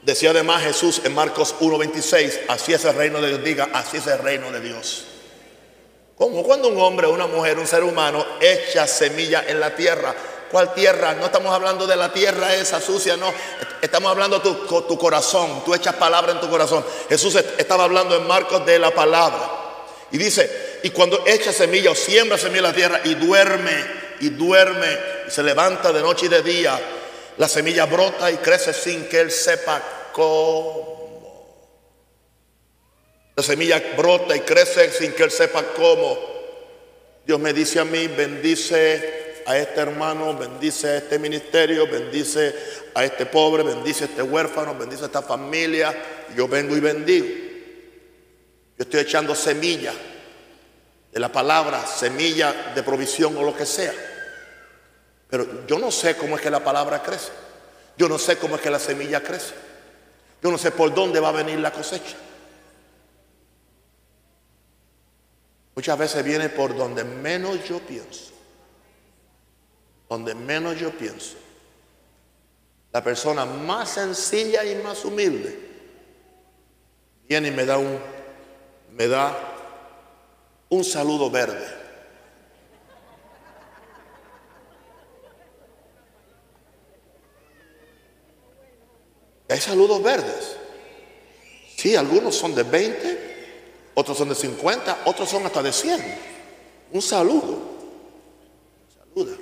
Decía además Jesús en Marcos 1:26, así es el reino de Dios, diga, así es el reino de Dios. Como cuando un hombre, una mujer, un ser humano echa semilla en la tierra. ¿Cuál tierra? No estamos hablando de la tierra esa sucia, no. Estamos hablando de tu, corazón. Tú echas palabra en tu corazón. Jesús estaba hablando en Marcos de la palabra. Y dice, y cuando echa semilla o siembra semilla en la tierra y duerme, y duerme, y se levanta de noche y de día, la semilla brota y crece sin que él sepa cómo. La semilla brota y crece sin que él sepa cómo. Dios me dice a mí, bendice a este hermano, bendice a este ministerio, bendice a este pobre, bendice a este huérfano, bendice a esta familia. Yo vengo y bendigo. Yo estoy echando semilla de la palabra, semilla de provisión o lo que sea. Pero yo no sé cómo es que la palabra crece. Yo no sé cómo es que la semilla crece. Yo no sé por dónde va a venir la cosecha. Muchas veces viene por donde menos yo pienso. Donde menos yo pienso. La persona más sencilla y más humilde viene y me da un me da un saludo verde. Hay saludos verdes. Sí, algunos son de 20, otros son de 50, otros son hasta de 100. Un saludo. Saluda.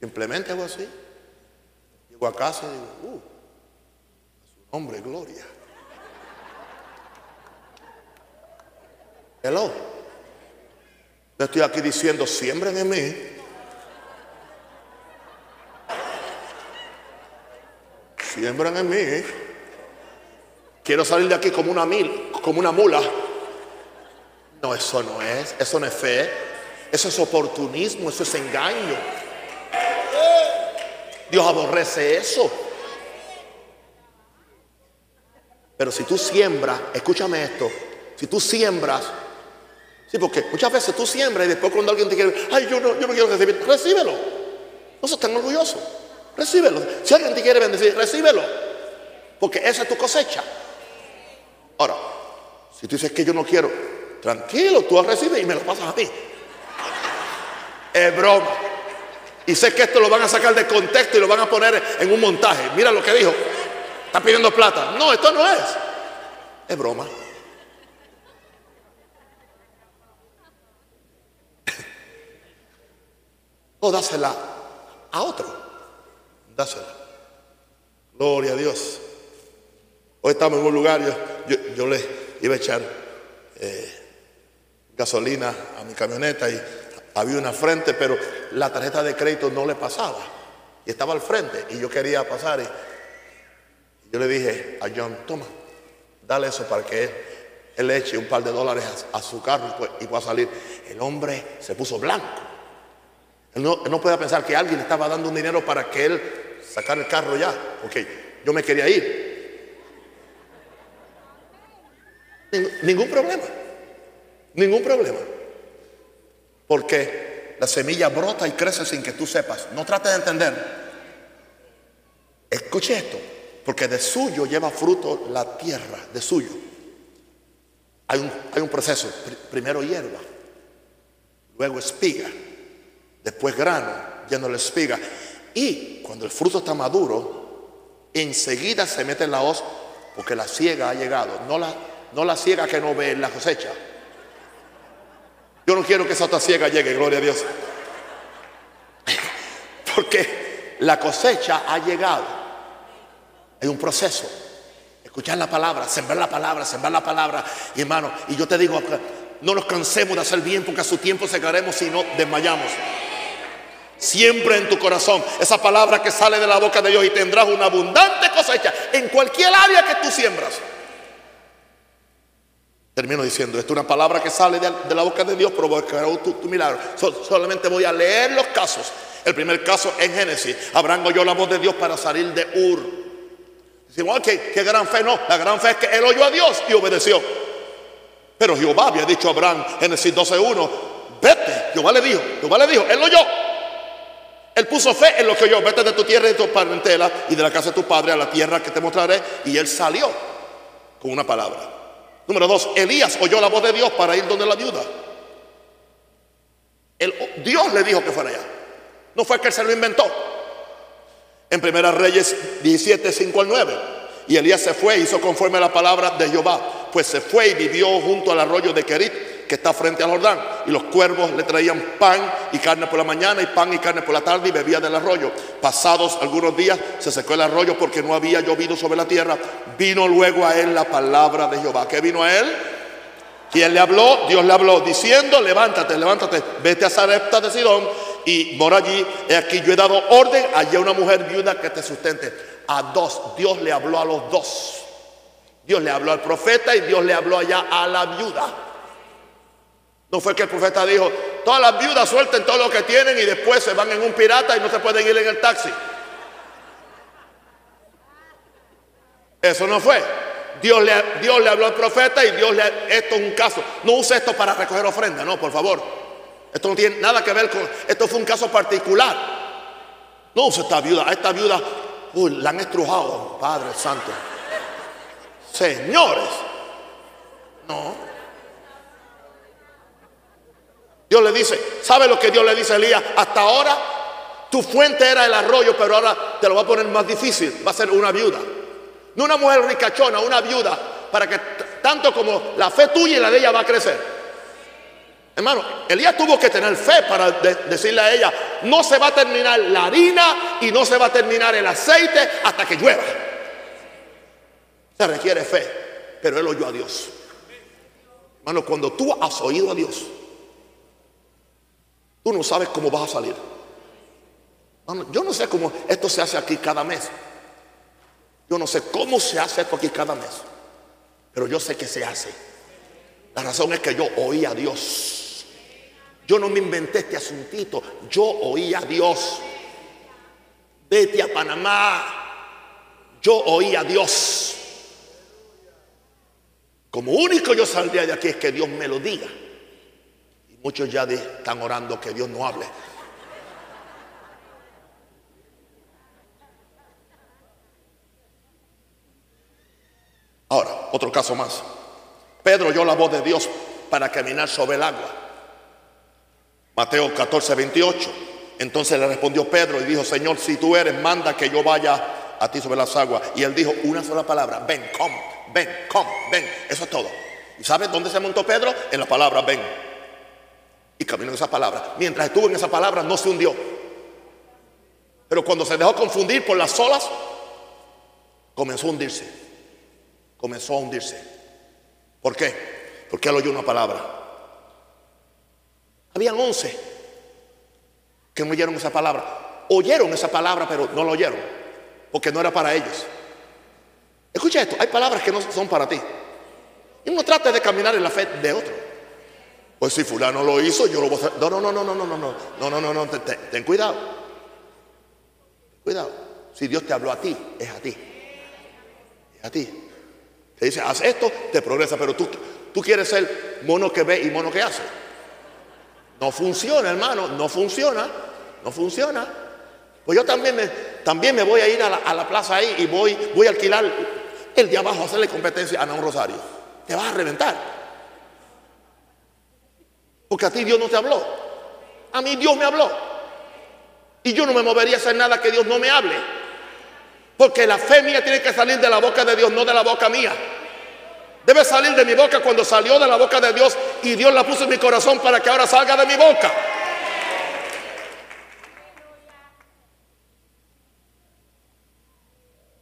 Simplemente hago así. Llego a casa y digo, uh, su nombre, gloria. Hello. Yo estoy aquí diciendo, siembren en mí. Siembran en mí. Quiero salir de aquí como una mil, como una mula. No, eso no es, eso no es fe. Eso es oportunismo, eso es engaño. Dios aborrece eso. Pero si tú siembras, escúchame esto, si tú siembras Sí, porque muchas veces tú siembras y después cuando alguien te quiere, ay, yo no, yo no quiero recibir, recíbelo. No seas tan orgulloso. Recíbelo. Si alguien te quiere bendecir, recíbelo. Porque esa es tu cosecha. Ahora, si tú dices que yo no quiero, tranquilo, tú lo recibes y me lo pasas a mí. Es broma. Y sé que esto lo van a sacar de contexto y lo van a poner en un montaje. Mira lo que dijo. Está pidiendo plata. No, esto no es. Es broma. O dásela a otro. Dásela. Gloria a Dios. Hoy estamos en un lugar, yo, le iba a echar eh, gasolina a mi camioneta y había una frente, pero la tarjeta de crédito no le pasaba. Y estaba al frente y yo quería pasar. Y, yo le dije a John, toma, dale eso para que él, le eche un par de dólares a, su carro y, y pueda salir. El hombre se puso blanco. Él no, puede pensar que alguien estaba dando un dinero para que él sacara el carro ya. Ok, yo me quería ir. ningún problema. Ningún problema. Porque la semilla brota y crece sin que tú sepas. No trate de entender. Escuche esto. Porque de suyo lleva fruto la tierra, de suyo. Hay un, hay un proceso. Primero hierba, luego espiga, después grano, lleno la espiga. Y cuando el fruto está maduro, enseguida se mete en la hoz porque la ciega ha llegado. No la, no la ciega que no ve la cosecha. Yo no quiero que esa otra ciega llegue, gloria a Dios. Porque la cosecha ha llegado. Hay un proceso. Escuchar la palabra, sembrar la palabra, sembrar la palabra. Y hermano, y yo te digo, no nos cansemos de hacer bien porque a su tiempo secaremos si no desmayamos. Siempre en tu corazón esa palabra que sale de la boca de Dios y tendrás una abundante cosecha en cualquier área que tú siembras. Termino diciendo, esto es una palabra que sale de, la boca de Dios provocará tu, tu milagro. solamente voy a leer los casos. El primer caso en Génesis. Abraham oyó la voz de Dios para salir de Ur. Decimos, ¿qué, qué gran fe. No, la gran fe es que él oyó a Dios y obedeció. Pero Jehová había dicho a Abraham, Génesis 12.1, vete. Jehová le dijo, Jehová le dijo, él oyó. Él puso fe en lo que oyó, vete de tu tierra y de tu parentela y de la casa de tu padre a la tierra que te mostraré. Y él salió con una palabra. Número dos, Elías oyó la voz de Dios para ir donde la viuda. Dios le dijo que fuera allá. No fue que él se lo inventó. En Primera Reyes 17, 5 al 9. Y Elías se fue, hizo conforme a la palabra de Jehová. Pues se fue y vivió junto al arroyo de Kerit, que está frente al Jordán. Y los cuervos le traían pan y carne por la mañana y pan y carne por la tarde y bebía del arroyo. Pasados algunos días se secó el arroyo porque no había llovido sobre la tierra. Vino luego a él la palabra de Jehová. ¿Qué vino a él? Quien le habló, Dios le habló, diciendo, levántate, levántate, vete a Sarepta de Sidón y mora allí. He aquí yo he dado orden, allí una mujer viuda que te sustente a dos. Dios le habló a los dos. Dios le habló al profeta y Dios le habló allá a la viuda. No fue que el profeta dijo, todas las viudas suelten todo lo que tienen y después se van en un pirata y no se pueden ir en el taxi. Eso no fue. Dios le, Dios le habló al profeta y Dios le... Esto es un caso. No use esto para recoger ofrenda, no, por favor. Esto no tiene nada que ver con... Esto fue un caso particular. No use esta viuda. A esta viuda Uy, la han estrujado, Padre Santo. Señores, no. Dios le dice, ¿sabe lo que Dios le dice a Elías? Hasta ahora tu fuente era el arroyo, pero ahora te lo va a poner más difícil. Va a ser una viuda. No una mujer ricachona, una viuda, para que tanto como la fe tuya y la de ella va a crecer. Hermano, Elías tuvo que tener fe para decirle a ella, no se va a terminar la harina y no se va a terminar el aceite hasta que llueva. Se requiere fe, pero él oyó a Dios. Hermano, cuando tú has oído a Dios, tú no sabes cómo vas a salir. yo no sé cómo esto se hace aquí cada mes. Yo no sé cómo se hace esto aquí cada mes. Pero yo sé que se hace. La razón es que yo oí a Dios. Yo no me inventé este asuntito. Yo oí a Dios. Vete a Panamá. Yo oí a Dios. Como único yo saldría de aquí es que Dios me lo diga. Muchos ya están orando que Dios no hable. Ahora, otro caso más. Pedro oyó la voz de Dios para caminar sobre el agua. Mateo 14, 28. Entonces le respondió Pedro y dijo, Señor, si tú eres, manda que yo vaya a ti sobre las aguas. Y él dijo una sola palabra, ven, come, ven, come, ven. Eso es todo. ¿Y sabes dónde se montó Pedro? En la palabra, ven. Y caminó en esa palabra. Mientras estuvo en esa palabra, no se hundió. Pero cuando se dejó confundir por las olas, comenzó a hundirse. Comenzó a hundirse. ¿Por qué? Porque él oyó una palabra. Habían once que no oyeron esa palabra. Oyeron esa palabra, pero no la oyeron, porque no era para ellos. Escucha esto, hay palabras que no son para ti. Y no trate de caminar en la fe de otro. Pues si fulano lo hizo, yo lo voy a hacer. No, no, no, no, no, no, no, no, no, no, no, no, ten, cuidado. Cuidado. Si Dios te habló a ti, es a ti. Es a ti. Te dice, haz esto, te progresa, pero tú, tú quieres ser mono que ve y mono que hace. No funciona, hermano, no funciona, no funciona. Pues yo también me, también me voy a ir a la, plaza ahí y voy, voy a alquilar el de abajo a hacerle competencia a un Rosario. Te vas a reventar. Porque a ti Dios no te habló. A mí Dios me habló. Y yo no me movería a hacer nada que Dios no me hable. Porque la fe mía tiene que salir de la boca de Dios, no de la boca mía. Debe salir de mi boca cuando salió de la boca de Dios y Dios la puso en mi corazón para que ahora salga de mi boca.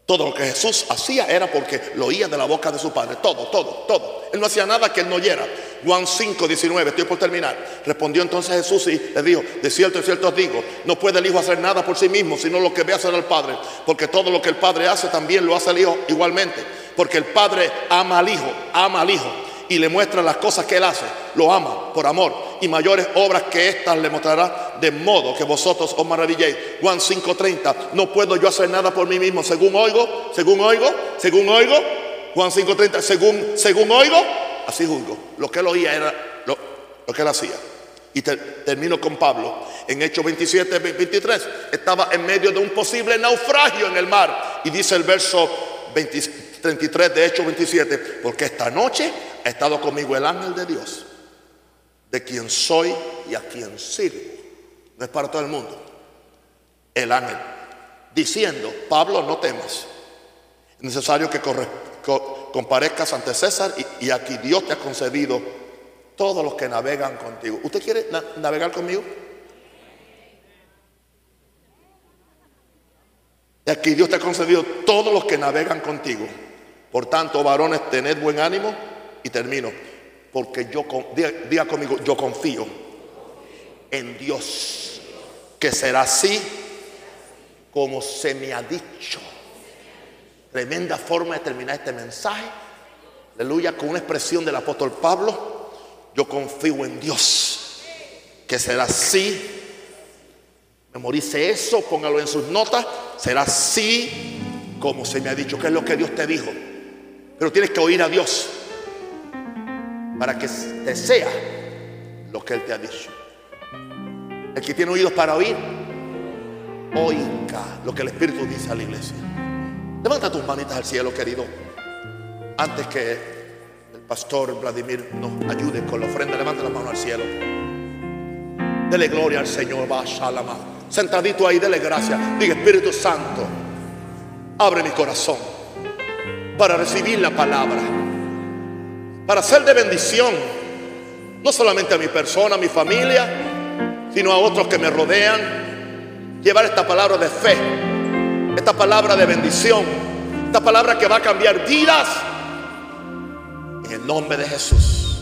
Todo lo que Jesús hacía era porque lo oía de la boca de su Padre. Todo, todo, todo. Él no hacía nada que él no oyera. Juan 5, 19, estoy por terminar. Respondió entonces Jesús y le dijo, de cierto, de cierto os digo, no puede el Hijo hacer nada por sí mismo, sino lo que ve hacer al Padre. Porque todo lo que el Padre hace también lo hace el Hijo igualmente porque el Padre ama al Hijo, ama al Hijo y le muestra las cosas que él hace. Lo ama por amor y mayores obras que estas le mostrará de modo que vosotros os maravilléis. Juan 5:30, no puedo yo hacer nada por mí mismo, según oigo, según oigo, según oigo. Juan 5:30, según, según oigo, así juzgo. Lo que él oía era lo, que él hacía. Y termino con Pablo. En Hechos 27, 23, estaba en medio de un posible naufragio en el mar. Y dice el verso 33 de Hechos 27, porque esta noche ha estado conmigo el ángel de Dios, de quien soy y a quien sirvo. No es para todo el mundo. El ángel, diciendo, Pablo, no temas. Es necesario que comparezcas ante César y aquí Dios te ha concedido todos los que navegan contigo. ¿Usted quiere navegar conmigo? Y aquí Dios te ha concedido todos los que navegan contigo. Por tanto, varones, tened buen ánimo y termino. Porque yo, diga conmigo, yo confío en Dios, que será así como se me ha dicho. Tremenda forma de terminar este mensaje. Aleluya, con una expresión del apóstol Pablo yo confío en Dios, que será así. Memorice eso, póngalo en sus notas. Será así como se me ha dicho, que es lo que Dios te dijo. Pero tienes que oír a Dios para que te sea lo que Él te ha dicho. El que tiene oídos para oír, oiga lo que el Espíritu dice a la iglesia. Levanta tus manitas al cielo, querido, antes que pastor Vladimir nos ayude con la ofrenda. Levanta la mano al cielo. Dele gloria al Señor. Va, shalama. Sentadito ahí, dele gracias. Diga Espíritu Santo, abre mi corazón para recibir la palabra, para ser de bendición, no solamente a mi persona, a mi familia, sino a otros que me rodean. Llevar esta palabra de fe, esta palabra de bendición, esta palabra que va a cambiar vidas en el nombre de Jesús.